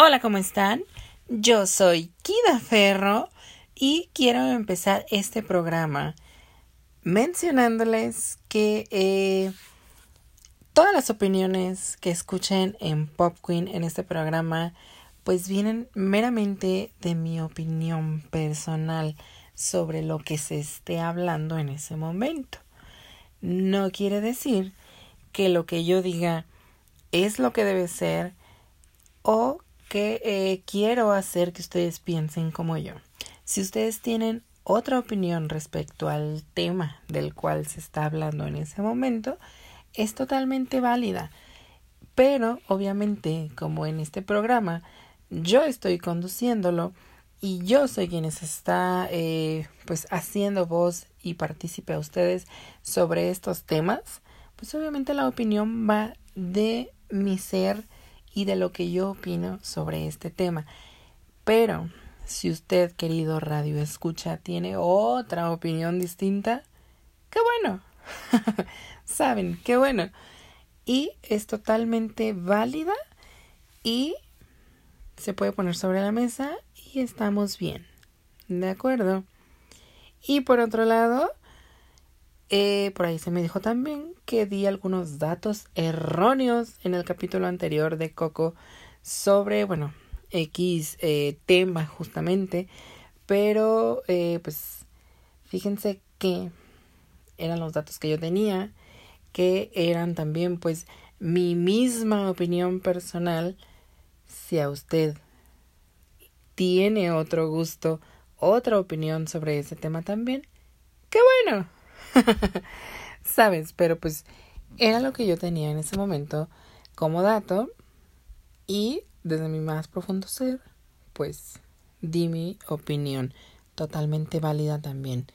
Hola, ¿cómo están? Yo soy Kida Ferro y quiero empezar este programa mencionándoles que eh, todas las opiniones que escuchen en Pop Queen en este programa pues vienen meramente de mi opinión personal sobre lo que se esté hablando en ese momento. No quiere decir que lo que yo diga es lo que debe ser o que eh, quiero hacer que ustedes piensen como yo. Si ustedes tienen otra opinión respecto al tema del cual se está hablando en ese momento, es totalmente válida. Pero, obviamente, como en este programa, yo estoy conduciéndolo y yo soy quien está eh, pues haciendo voz y partícipe a ustedes sobre estos temas, pues obviamente la opinión va de mi ser y de lo que yo opino sobre este tema. Pero si usted, querido radio escucha, tiene otra opinión distinta, qué bueno. Saben, qué bueno. Y es totalmente válida y se puede poner sobre la mesa y estamos bien. ¿De acuerdo? Y por otro lado, eh, por ahí se me dijo también que di algunos datos erróneos en el capítulo anterior de Coco sobre, bueno, X eh, tema justamente, pero eh, pues fíjense que eran los datos que yo tenía, que eran también pues mi misma opinión personal. Si a usted tiene otro gusto, otra opinión sobre ese tema también, qué bueno. Sabes, pero pues era lo que yo tenía en ese momento como dato y desde mi más profundo ser, pues di mi opinión, totalmente válida también.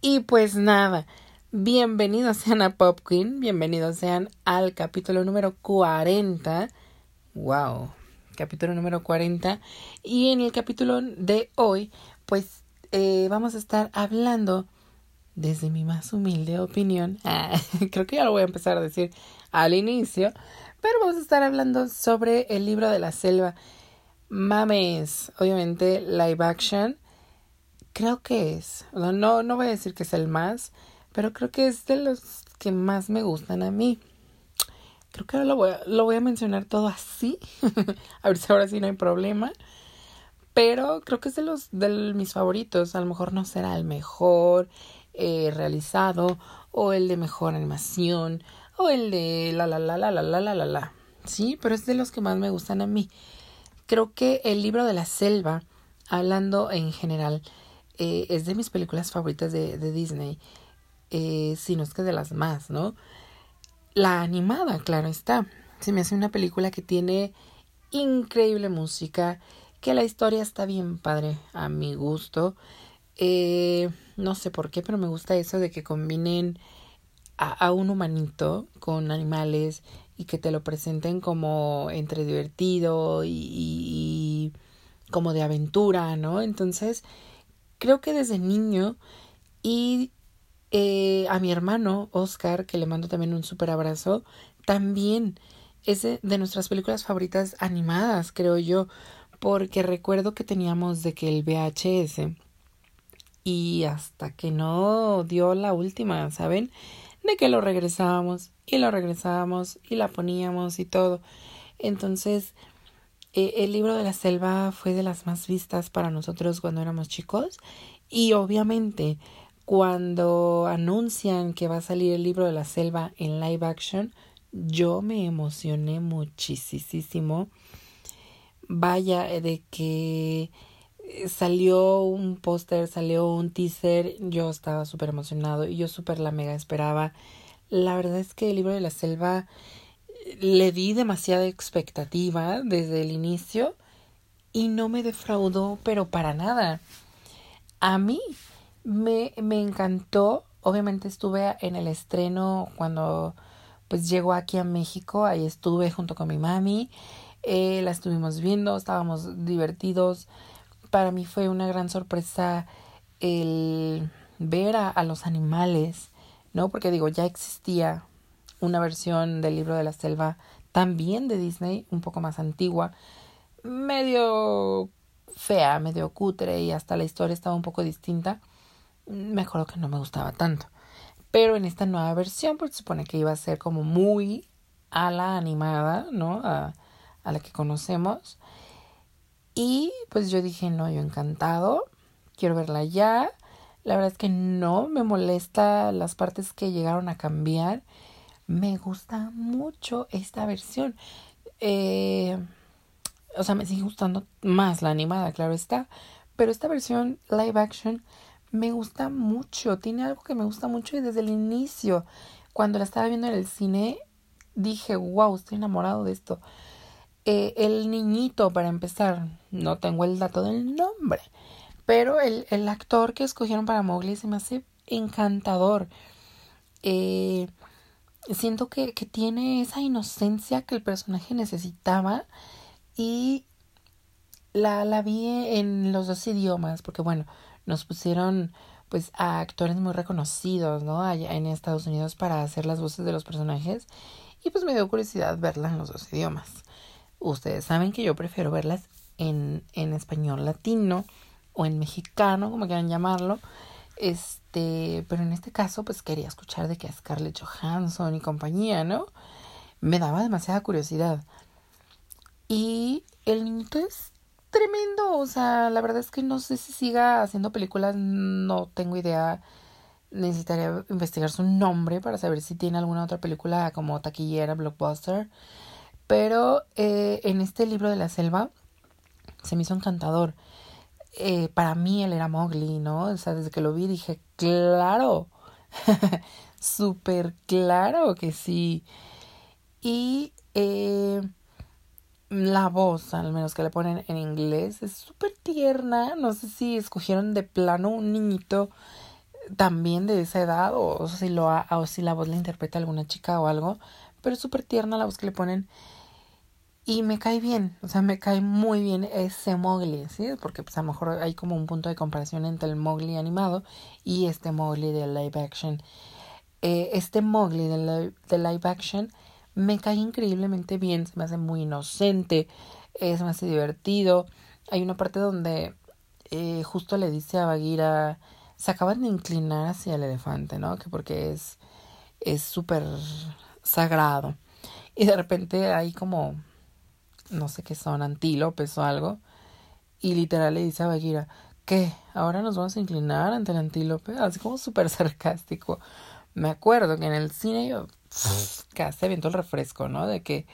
Y pues nada, bienvenidos sean a Pop Queen, bienvenidos sean al capítulo número 40. Wow, capítulo número 40. Y en el capítulo de hoy, pues eh, vamos a estar hablando desde mi más humilde opinión, ah, creo que ya lo voy a empezar a decir al inicio, pero vamos a estar hablando sobre el libro de la selva. Mames, obviamente live action. Creo que es, no, no voy a decir que es el más, pero creo que es de los que más me gustan a mí. Creo que ahora lo voy a, mencionar todo así. a ver si ahora sí no hay problema. Pero creo que es de los de mis favoritos. A lo mejor no será el mejor, eh, realizado o el de mejor animación o el de la la la la la la la la la. Sí, pero es de los que más me gustan a mí. Creo que el libro de la selva, hablando en general, eh, es de mis películas favoritas de, Disney. Eh, si no es que de las más, ¿no? La animada, claro está. Se me hace una película que tiene increíble música, que la historia está bien padre a mi gusto. Eh, no sé por qué, pero me gusta eso de que combinen a, un humanito con animales y que te lo presenten como entre divertido y, como de aventura, ¿no? Entonces, creo que desde niño y eh, a mi hermano Oscar, que le mando también un súper abrazo, también es de nuestras películas favoritas animadas, creo yo, porque recuerdo que teníamos de que el VHS y hasta que no dio la última, ¿saben? De que lo regresábamos y lo regresábamos y la poníamos y todo. Entonces, eh, el libro de la selva fue de las más vistas para nosotros cuando éramos chicos y obviamente cuando anuncian que va a salir el libro de la selva en live action, yo me emocioné muchísimo. Vaya, de que salió un póster, salió un teaser, yo estaba súper emocionado y yo súper la mega esperaba. La verdad es que el libro de la selva eh, le di demasiada expectativa desde el inicio y no me defraudó, pero para nada. A mí me, me encantó, obviamente estuve en el estreno cuando pues llegó aquí a México, ahí estuve junto con mi mami, eh, la estuvimos viendo, estábamos divertidos, para mí fue una gran sorpresa el ver a, los animales, ¿no? Porque digo, ya existía una versión del libro de la selva también de Disney, un poco más antigua, medio fea, medio cutre y hasta la historia estaba un poco distinta, me acuerdo que no me gustaba tanto. Pero en esta nueva versión, pues se supone que iba a ser como muy a la animada, ¿no? A, a la que conocemos. Y pues yo dije, no, yo encantado, quiero verla ya. La verdad es que no me molesta las partes que llegaron a cambiar. Me gusta mucho esta versión. Eh, o sea, me sigue gustando más la animada, claro está. Pero esta versión live action me gusta mucho. Tiene algo que me gusta mucho y desde el inicio, cuando la estaba viendo en el cine, dije, wow, estoy enamorado de esto. El niñito, para empezar, no tengo el dato del nombre, pero el, el actor que escogieron para Mowgli se me hace encantador. Eh, siento que, que tiene esa inocencia que el personaje necesitaba y la, la vi en los dos idiomas, porque bueno, nos pusieron pues a actores muy reconocidos, ¿no? Allá en Estados Unidos para hacer las voces de los personajes y pues me dio curiosidad verla en los dos idiomas. Ustedes saben que yo prefiero verlas en, en español latino o en mexicano, como quieran llamarlo. Este, pero en este caso, pues quería escuchar de que a Scarlett Johansson y compañía, ¿no? Me daba demasiada curiosidad. Y el niñito es tremendo, o sea, la verdad es que no sé si siga haciendo películas, no tengo idea. Necesitaría investigar su nombre para saber si tiene alguna otra película como taquillera, blockbuster. Pero eh, en este libro de la selva se me hizo encantador. Eh, para mí él era Mowgli, ¿no? O sea, desde que lo vi dije, claro, súper claro que sí. Y eh, la voz, al menos que le ponen en inglés, es súper tierna. No sé si escogieron de plano un niñito también de esa edad o, si, lo o si la voz la interpreta alguna chica o algo. Pero es súper tierna la voz que le ponen y me cae bien, o sea, me cae muy bien ese Mowgli, ¿sí? Porque pues a lo mejor hay como un punto de comparación entre el Mowgli animado y este Mowgli de live action. Eh, este Mowgli de, live action me cae increíblemente bien, se me hace muy inocente, eh, se me hace divertido. Hay una parte donde eh, justo le dice a Bagheera, se acaban de inclinar hacia el elefante, ¿no? Que porque es es súper sagrado. Y de repente hay como no sé qué son, antílopes o algo. Y literal le dice a Bagheera, ¿qué? ¿Ahora nos vamos a inclinar ante el antílope? Así como súper sarcástico. Me acuerdo que en el cine yo casi viento el refresco, ¿no? De que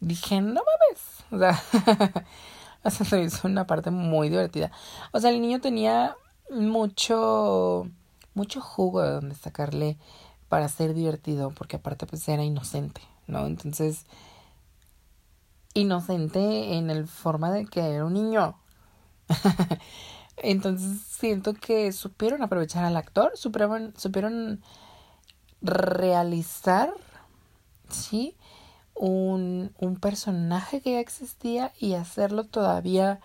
dije, no mames. O sea, se hizo una parte muy divertida. O sea, el niño tenía mucho, mucho jugo de donde sacarle para ser divertido, porque aparte pues era inocente, ¿no? Entonces, inocente en el forma de que era un niño. Entonces siento que supieron aprovechar al actor, supieron, supieron realizar, ¿sí? Un, un personaje que ya existía y hacerlo todavía,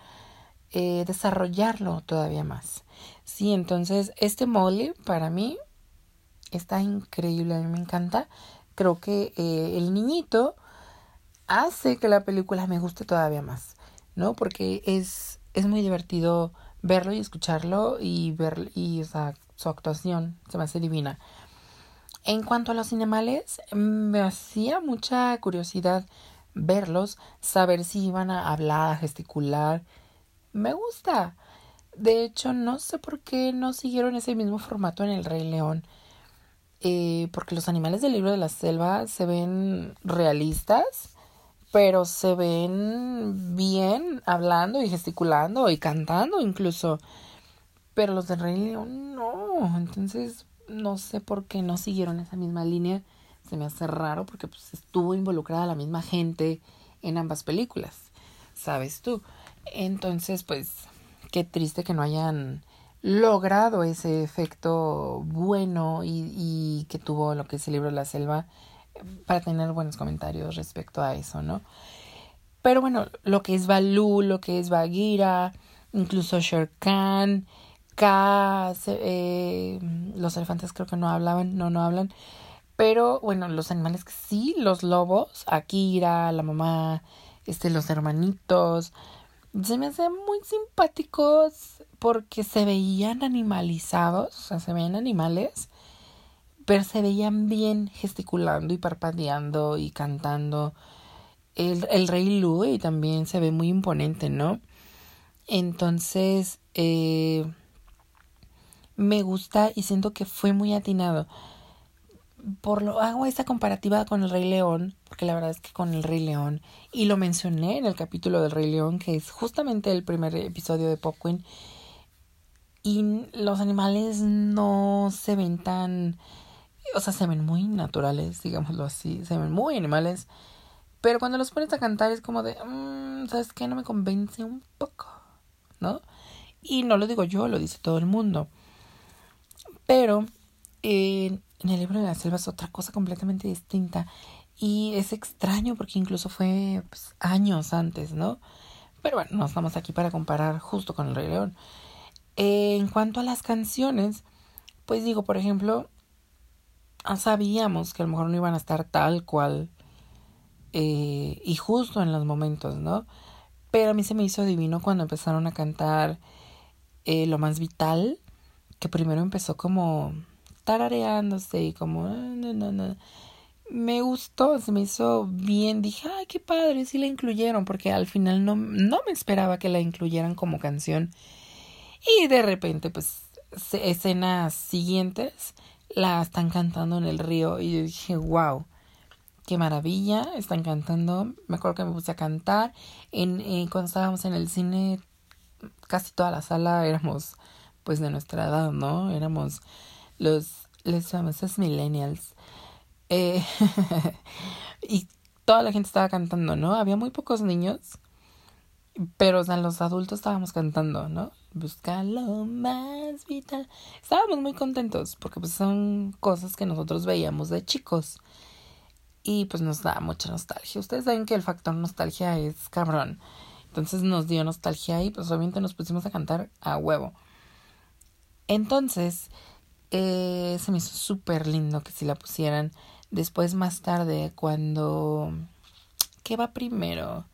eh, desarrollarlo todavía más. Sí, entonces este Molly para mí está increíble, a mí me encanta. Creo que eh, el niñito hace que la película me guste todavía más, ¿no? Porque es, es muy divertido verlo y escucharlo y ver y o sea, su actuación se me hace divina. En cuanto a los cinemales, me hacía mucha curiosidad verlos, saber si iban a hablar, a gesticular. Me gusta. De hecho, no sé por qué no siguieron ese mismo formato en El Rey León. Eh, porque los animales del libro de la selva se ven realistas pero se ven bien hablando y gesticulando y cantando incluso. Pero los de Rey León no. Entonces no sé por qué no siguieron esa misma línea. Se me hace raro porque pues estuvo involucrada la misma gente en ambas películas. ¿Sabes tú? Entonces pues qué triste que no hayan logrado ese efecto bueno y, y que tuvo lo que es el libro la selva para tener buenos comentarios respecto a eso, ¿no? Pero bueno, lo que es Balú, lo que es Bagheera, incluso Shere Khan, K, eh, los elefantes creo que no hablaban, no, no hablan. Pero bueno, los animales que sí, los lobos, Akira, la mamá, este, los hermanitos. Se me hacían muy simpáticos porque se veían animalizados, o sea, se veían animales, pero se veían bien gesticulando y parpadeando y cantando. El, el rey Louis también se ve muy imponente, ¿no? Entonces, eh, me gusta y siento que fue muy atinado. Por lo hago esta comparativa con el Rey León, porque la verdad es que con el Rey León, y lo mencioné en el capítulo del Rey León, que es justamente el primer episodio de Pop Queen, y los animales no se ven tan, o sea, se ven muy naturales, digámoslo así, se ven muy animales, pero cuando los pones a cantar es como de, mmm, ¿sabes qué? No me convence un poco, ¿no? Y no lo digo yo, lo dice todo el mundo. Pero en el libro de la selva es otra cosa completamente distinta. Y es extraño porque incluso fue pues, años antes, ¿no? Pero bueno, no estamos aquí para comparar justo con el Rey León. En cuanto a las canciones, pues digo, por ejemplo, sabíamos que a lo mejor no iban a estar tal cual eh, y justo en los momentos, ¿no? Pero a mí se me hizo divino cuando empezaron a cantar eh, Lo más vital que primero empezó como tarareándose y como no, no, no. me gustó, se me hizo bien, dije, ay, qué padre, sí la incluyeron, porque al final no, no me esperaba que la incluyeran como canción. Y de repente, pues, escenas siguientes la están cantando en el río y yo dije, wow, qué maravilla, están cantando. Me acuerdo que me puse a cantar. En, eh, cuando estábamos en el cine, casi toda la sala éramos pues de nuestra edad, ¿no? Éramos los, los famosos millennials. Eh, y toda la gente estaba cantando, ¿no? Había muy pocos niños, pero los adultos estábamos cantando, ¿no? Busca lo más vital. Estábamos muy contentos porque pues son cosas que nosotros veíamos de chicos. Y pues nos da mucha nostalgia. Ustedes saben que el factor nostalgia es cabrón. Entonces nos dio nostalgia y pues obviamente nos pusimos a cantar a huevo. Entonces, eh, se me hizo súper lindo que si la pusieran. Después, más tarde, cuando... ¿Qué va primero?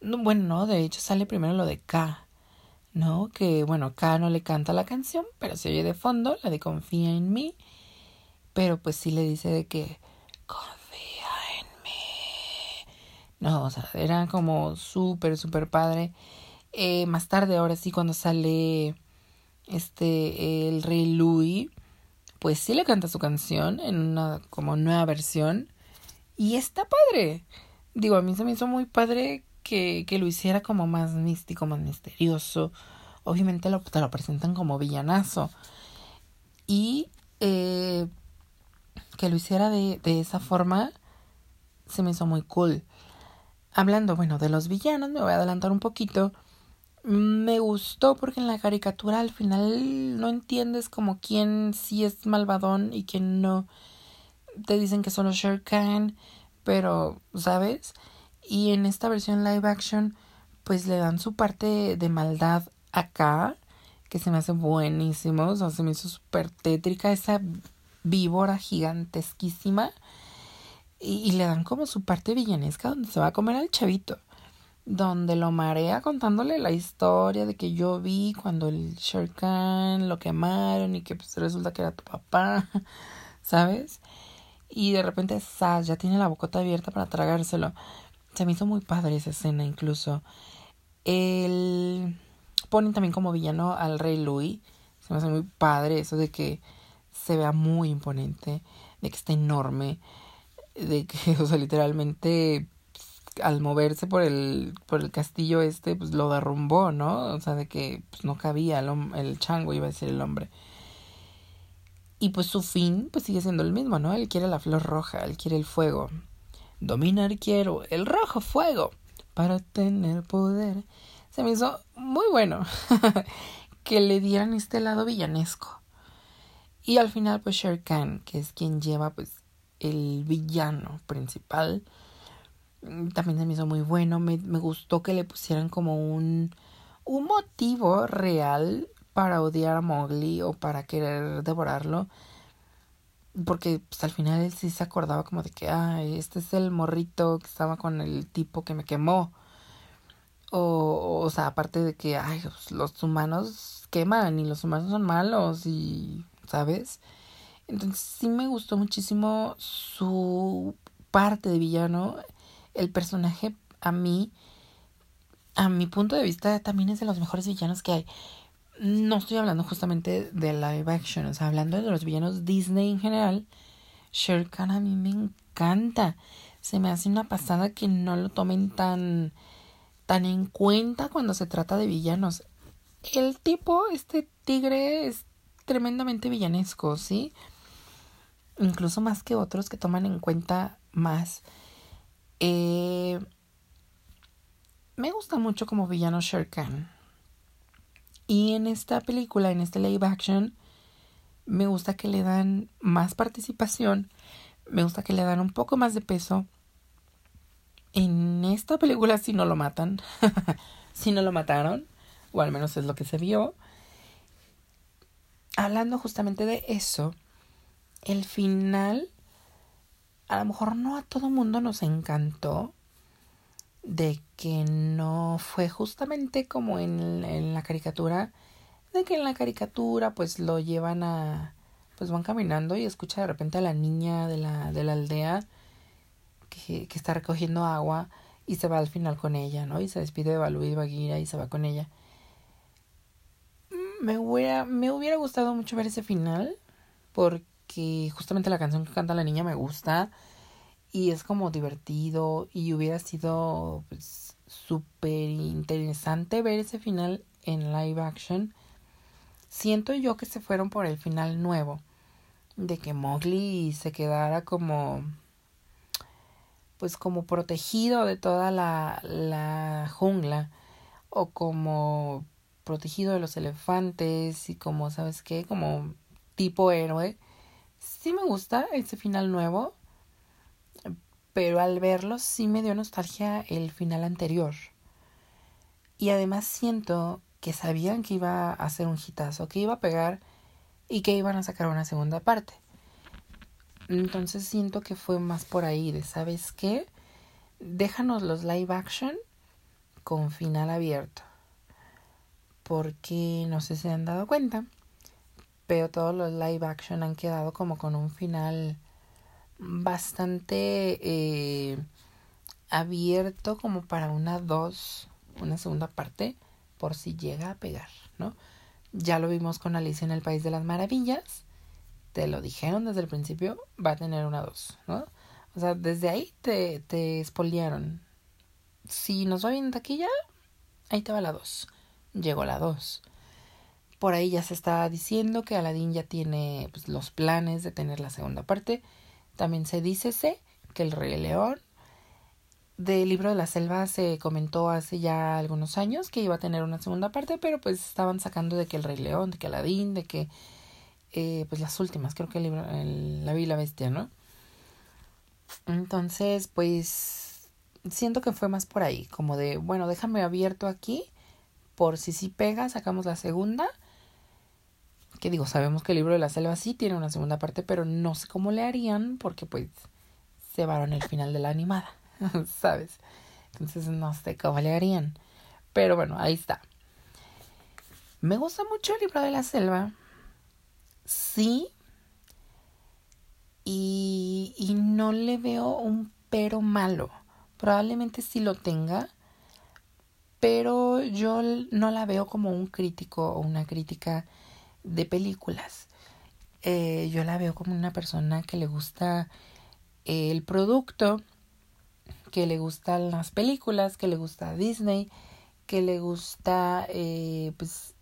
No, bueno, no, de hecho sale primero lo de K, ¿no? Que, bueno, K no le canta la canción, pero se oye de fondo, la de Confía en mí. Pero pues sí le dice de que confía en mí. No, o sea, era como súper, súper padre. Eh, más tarde, ahora sí, cuando sale este, el rey Louis, pues sí le canta su canción en una como nueva versión. Y está padre. Digo, a mí se me hizo muy padre que, que lo hiciera como más místico, más misterioso. Obviamente lo, te lo presentan como villanazo. Y eh, que lo hiciera de, de esa forma se me hizo muy cool. Hablando, bueno, de los villanos, me voy a adelantar un poquito me gustó porque en la caricatura al final no entiendes como quién sí es malvadón y quién no. Te dicen que solo Shere Khan, pero, ¿sabes? Y en esta versión live action, pues le dan su parte de maldad acá, que se me hace buenísimo, o sea, se me hizo súper tétrica esa víbora gigantesquísima. Y, le dan como su parte villanesca donde se va a comer al chavito donde lo marea contándole la historia de que yo vi cuando el Sherkan lo quemaron y que pues resulta que era tu papá, ¿sabes? Y de repente ya tiene la bocota abierta para tragárselo. Se me hizo muy padre esa escena incluso. El ponen también como villano al rey Louis. Se me hace muy padre eso de que se vea muy imponente, de que está enorme, de que, o sea, literalmente al moverse por el, por el castillo este, pues lo derrumbó, ¿no? O sea, de que pues, no cabía el, el chango, iba a decir el hombre. Y pues su fin, pues sigue siendo el mismo, ¿no? Él quiere la flor roja, él quiere el fuego. Dominar quiero el rojo fuego para tener poder. Se me hizo muy bueno que le dieran este lado villanesco. Y al final, pues Shere Khan, que es quien lleva, pues, el villano principal, también se me hizo muy bueno. Me, me gustó que le pusieran como un, un motivo real para odiar a Mowgli o para querer devorarlo. Porque pues al final él sí se acordaba como de que, ah, este es el morrito que estaba con el tipo que me quemó. O, o sea, aparte de que, ay, pues, los humanos queman y los humanos son malos y, ¿sabes? Entonces sí me gustó muchísimo su parte de villano. El personaje a mí, a mi punto de vista, también es de los mejores villanos que hay no estoy hablando justamente de live action, o sea, hablando de los villanos Disney en general, Shere Khan a mí me encanta. Se me hace una pasada que no lo tomen tan, tan en cuenta cuando se trata de villanos. El tipo, este tigre, es tremendamente villanesco, ¿sí? Incluso más que otros que toman en cuenta más. Eh, me gusta mucho como villano Shere Khan. Y en esta película, en este live action, me gusta que le dan más participación, me gusta que le dan un poco más de peso. En esta película si no lo matan, si no lo mataron, o al menos es lo que se vio. Hablando justamente de eso, el final a lo mejor no a todo mundo nos encantó, de que no fue justamente como en, en, la caricatura, de que en la caricatura pues lo llevan a, pues van caminando y escucha de repente a la niña de la, de la aldea que, que está recogiendo agua y se va al final con ella, ¿no? Y se despide de Balú y Bagheera y se va con ella. Me hubiera, me hubiera gustado mucho ver ese final porque justamente la canción que canta la niña me gusta y es como divertido y hubiera sido pues súper interesante ver ese final en live action. Siento yo que se fueron por el final nuevo de que Mowgli se quedara como pues como protegido de toda la, la jungla o como protegido de los elefantes y como sabes qué como tipo héroe sí me gusta ese final nuevo pero al verlo sí me dio nostalgia el final anterior. Y además siento que sabían que iba a ser un hitazo, que iba a pegar y que iban a sacar una segunda parte. Entonces siento que fue más por ahí de, ¿sabes qué? Déjanos los live action con final abierto. Porque no sé si se han dado cuenta, pero todos los live action han quedado como con un final bastante eh, abierto como para una dos, una segunda parte, por si llega a pegar, ¿no? Ya lo vimos con Alicia en el País de las Maravillas, te lo dijeron desde el principio, va a tener una dos, ¿no? O sea, desde ahí te, te espoliaron. Si nos va bien taquilla, ahí te va la dos. Llegó la dos. Por ahí ya se está diciendo que Aladdin ya tiene pues, los planes de tener la segunda parte también se dice que el Rey León del libro de la selva se comentó hace ya algunos años que iba a tener una segunda parte, pero pues estaban sacando de que el Rey León, de que Aladín, de que eh, pues las últimas, creo que el libro, la vi la bestia, ¿no? Entonces, pues siento que fue más por ahí, como de, bueno, déjame abierto aquí, por si sí pega, sacamos la segunda que digo, sabemos que el libro de la selva sí tiene una segunda parte, pero no sé cómo le harían porque pues se en el final de la animada, ¿sabes? Entonces no sé cómo le harían. Pero bueno, ahí está. Me gusta mucho el libro de la selva. Sí. Y, y no le veo un pero malo. Probablemente sí lo tenga. Pero yo no la veo como un crítico o una crítica de películas. Eh, yo la veo como una persona que le gusta el producto, que le gustan las películas, que le gusta Disney, que le gusta eh, pues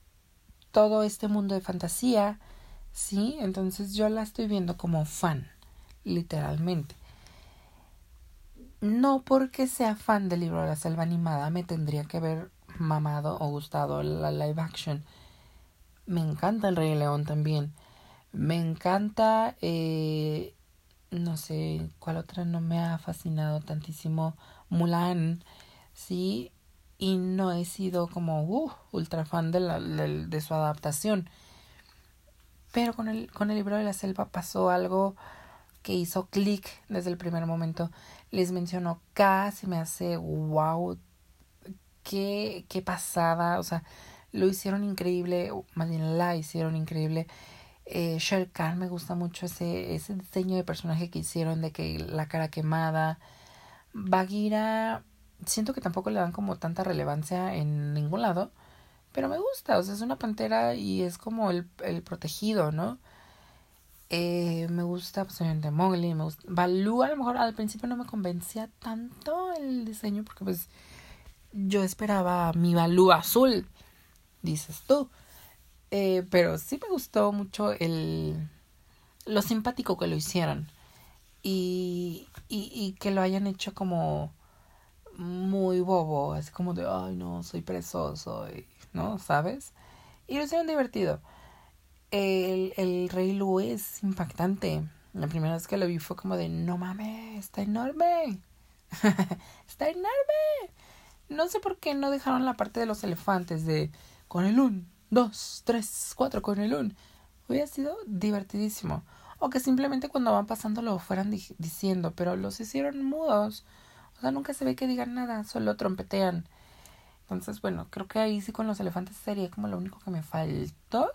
todo este mundo de fantasía, ¿sí? Entonces yo la estoy viendo como fan, literalmente. No porque sea fan del libro de la selva animada me tendría que haber mamado o gustado la live action me encanta el Rey León también. Me encanta, eh, no sé cuál otra no me ha fascinado tantísimo. Mulan, sí, y no he sido como uh, ultra fan de, la, de, su adaptación. Pero con el, con el libro de la selva pasó algo que hizo clic desde el primer momento. Les mencionó casi me hace wow, qué, qué pasada, o sea, lo hicieron increíble, más bien la hicieron increíble. Eh, Khan me gusta mucho ese, ese diseño de personaje que hicieron de que la cara quemada. Bagheera, siento que tampoco le dan como tanta relevancia en ningún lado, pero me gusta, o sea, es una pantera y es como el, el protegido, ¿no? Eh, me gusta, pues obviamente Mowgli, me. Baloo a lo mejor al principio no me convencía tanto el diseño porque pues yo esperaba mi Baloo azul, dices tú. Eh, pero sí me gustó mucho el lo simpático que lo hicieron y, y, y que lo hayan hecho como muy bobo, así como de, ay no, soy presoso, ¿no? ¿Sabes? Y lo hicieron divertido. El, el Rey Lu es impactante. La primera vez que lo vi fue como de, no mames, está enorme. está enorme. No sé por qué no dejaron la parte de los elefantes de con el un, dos, tres, cuatro con el un. Hubiera sido divertidísimo. O que simplemente cuando van pasando lo fueran diciendo, pero los hicieron mudos. O sea, nunca se ve que digan nada, solo trompetean. Entonces, bueno, creo que ahí sí con los elefantes sería como lo único que me faltó.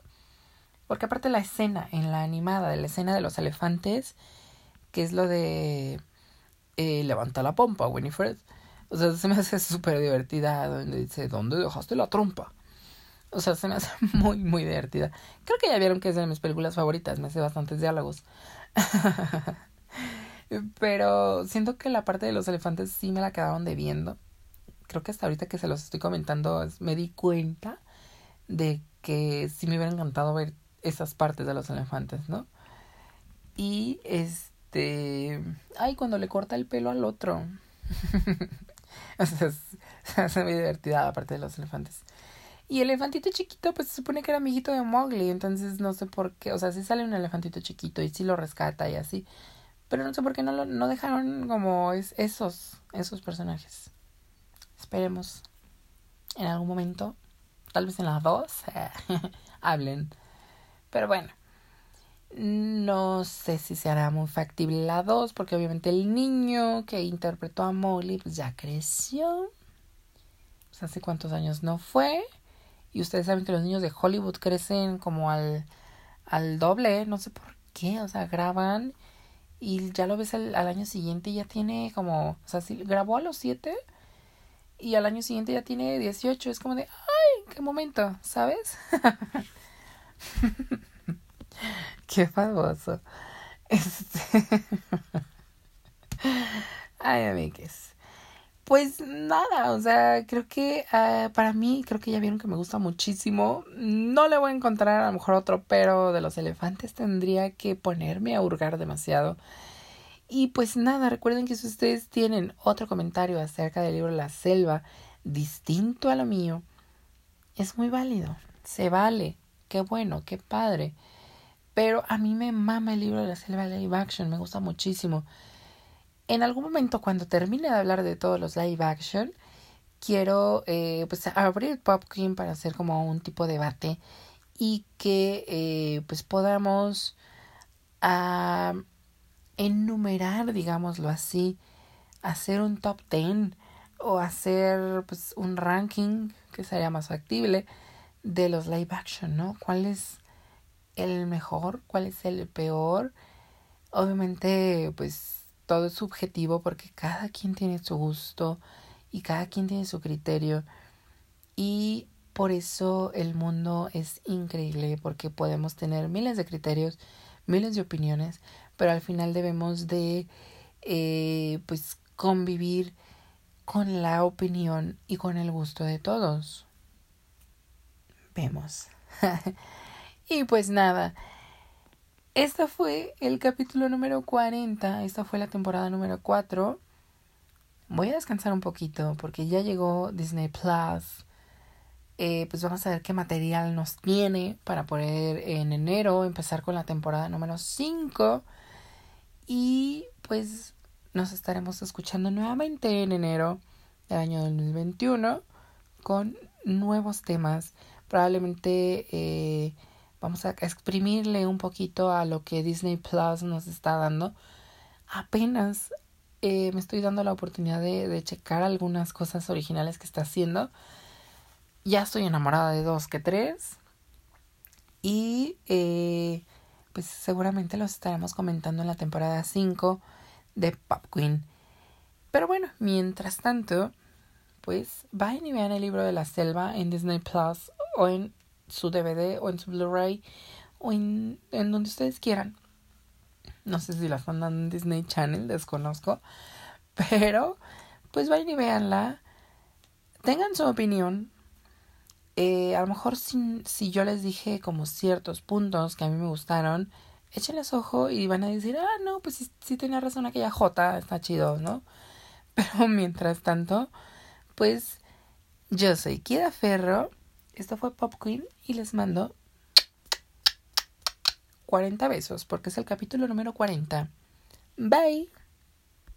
Porque aparte la escena en la animada de la escena de los elefantes, que es lo de eh, levanta la pompa, Winifred. O sea, se me hace súper divertida donde dice, ¿dónde dejaste la trompa? O sea, se me hace muy, muy divertida. Creo que ya vieron que es de mis películas favoritas, me hace bastantes diálogos. Pero siento que la parte de los elefantes sí me la quedaron debiendo. Creo que hasta ahorita que se los estoy comentando me di cuenta de que sí me hubiera encantado ver esas partes de los elefantes, ¿no? Y este... Ay, cuando le corta el pelo al otro. o sea, se hace muy divertida la parte de los elefantes. Y el elefantito chiquito, pues se supone que era amiguito de Mowgli, entonces no sé por qué, o sea, sí sale un elefantito chiquito y sí lo rescata y así, pero no sé por qué no lo no dejaron como es, esos esos personajes. Esperemos en algún momento, tal vez en las dos, hablen. Pero bueno, no sé si se hará muy factible la dos, porque obviamente el niño que interpretó a Mowgli pues ya creció. Pues hace cuántos años no fue. Y ustedes saben que los niños de Hollywood crecen como al, al doble, no sé por qué, o sea, graban y ya lo ves al, año siguiente y ya tiene como, o sea, si grabó a los siete y al año siguiente ya tiene 18, es como de, ay, qué momento, ¿sabes? qué famoso. Este... ay, amigues. Pues nada, o sea, creo que uh, para mí, creo que ya vieron que me gusta muchísimo. No le voy a encontrar a lo mejor otro pero de los elefantes. Tendría que ponerme a hurgar demasiado. Y pues nada, recuerden que si ustedes tienen otro comentario acerca del libro La Selva, distinto a lo mío, es muy válido. Se vale. Qué bueno, qué padre. Pero a mí me mama el libro de La Selva Live Action, me gusta muchísimo en algún momento cuando termine de hablar de todos los live action, quiero eh, pues abrir Popkin para hacer como un tipo de debate y que eh, pues podamos ah, enumerar, digámoslo así, hacer un top 10 o hacer pues un ranking que sería más factible de los live action, ¿no? ¿Cuál es el mejor? ¿Cuál es el peor? Obviamente pues todo es subjetivo porque cada quien tiene su gusto y cada quien tiene su criterio y por eso el mundo es increíble porque podemos tener miles de criterios, miles de opiniones, pero al final debemos de eh, pues convivir con la opinión y con el gusto de todos. Vemos. y pues nada, este fue el capítulo número 40, esta fue la temporada número 4. Voy a descansar un poquito porque ya llegó Disney Plus. Eh, pues vamos a ver qué material nos tiene para poder en enero empezar con la temporada número 5. Y pues nos estaremos escuchando nuevamente en enero del año 2021 con nuevos temas. Probablemente eh, vamos a exprimirle un poquito a lo que Disney Plus nos está dando. Apenas eh, me estoy dando la oportunidad de, checar algunas cosas originales que está haciendo. Ya estoy enamorada de dos que tres. Y eh, pues seguramente los estaremos comentando en la temporada 5 de Pop Queen. Pero bueno, mientras tanto, pues vayan y vean el libro de la selva en Disney Plus o en su DVD o en su Blu-ray o en, en donde ustedes quieran. No sé si la están dando en Disney Channel, desconozco. Pero, pues vayan y véanla. Tengan su opinión. Eh, a lo mejor si, si yo les dije como ciertos puntos que a mí me gustaron, échenles ojo y van a decir, ah, no, pues sí, tenía razón aquella J, está chido, ¿no? Pero mientras tanto, pues yo soy Kida Ferro, esto fue Pop Queen y les mando 40 besos porque es el capítulo número 40. Bye.